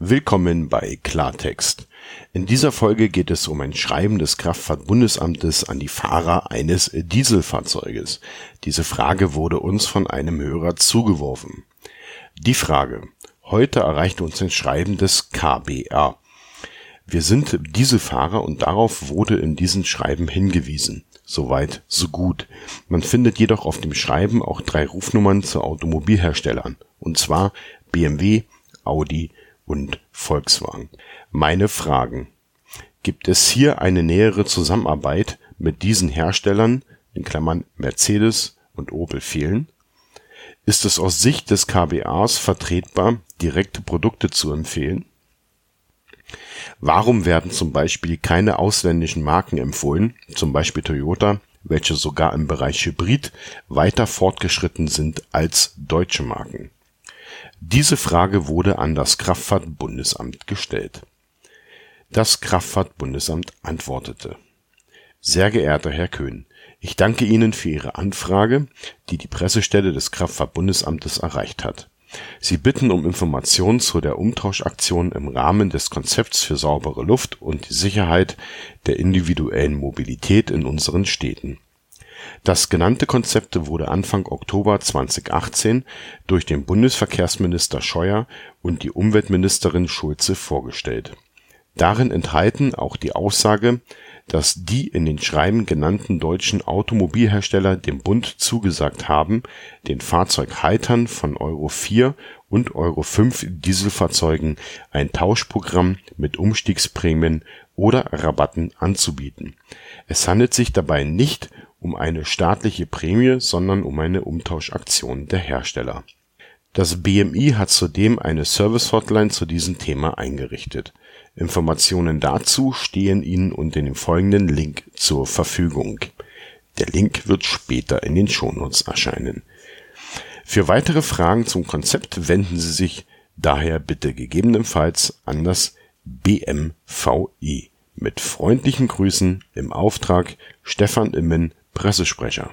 Willkommen bei Klartext. In dieser Folge geht es um ein Schreiben des Kraftfahrtbundesamtes an die Fahrer eines Dieselfahrzeuges. Diese Frage wurde uns von einem Hörer zugeworfen. Die Frage. Heute erreichte uns ein Schreiben des KBR. Wir sind Dieselfahrer und darauf wurde in diesem Schreiben hingewiesen. Soweit, so gut. Man findet jedoch auf dem Schreiben auch drei Rufnummern zu Automobilherstellern. Und zwar BMW, Audi und Volkswagen. Meine Fragen. Gibt es hier eine nähere Zusammenarbeit mit diesen Herstellern in Klammern (Mercedes und Opel fehlen)? Ist es aus Sicht des KBAs vertretbar, direkte Produkte zu empfehlen? Warum werden zum Beispiel keine ausländischen Marken empfohlen zum Beispiel Toyota, welche sogar im Bereich Hybrid weiter fortgeschritten sind als deutsche Marken diese Frage wurde an das Kraftfahrt-Bundesamt gestellt. Das Kraftfahrt-Bundesamt antwortete: Sehr geehrter Herr Köhn, ich danke Ihnen für Ihre Anfrage, die die Pressestelle des Kraftfahrt-Bundesamtes erreicht hat. Sie bitten um Informationen zu der Umtauschaktion im Rahmen des Konzepts für saubere Luft und die Sicherheit der individuellen Mobilität in unseren Städten das genannte Konzept wurde Anfang Oktober 2018 durch den Bundesverkehrsminister Scheuer und die Umweltministerin Schulze vorgestellt. Darin enthalten auch die Aussage, dass die in den Schreiben genannten deutschen Automobilhersteller dem Bund zugesagt haben, den Fahrzeughaltern von Euro 4 und Euro 5 Dieselfahrzeugen ein Tauschprogramm mit Umstiegsprämien oder Rabatten anzubieten. Es handelt sich dabei nicht um eine staatliche Prämie, sondern um eine Umtauschaktion der Hersteller. Das BMI hat zudem eine Service-Hotline zu diesem Thema eingerichtet. Informationen dazu stehen Ihnen unter dem folgenden Link zur Verfügung. Der Link wird später in den Shownotes erscheinen. Für weitere Fragen zum Konzept wenden Sie sich daher bitte gegebenenfalls an das BMVI. Mit freundlichen Grüßen im Auftrag Stefan Immen Pressesprecher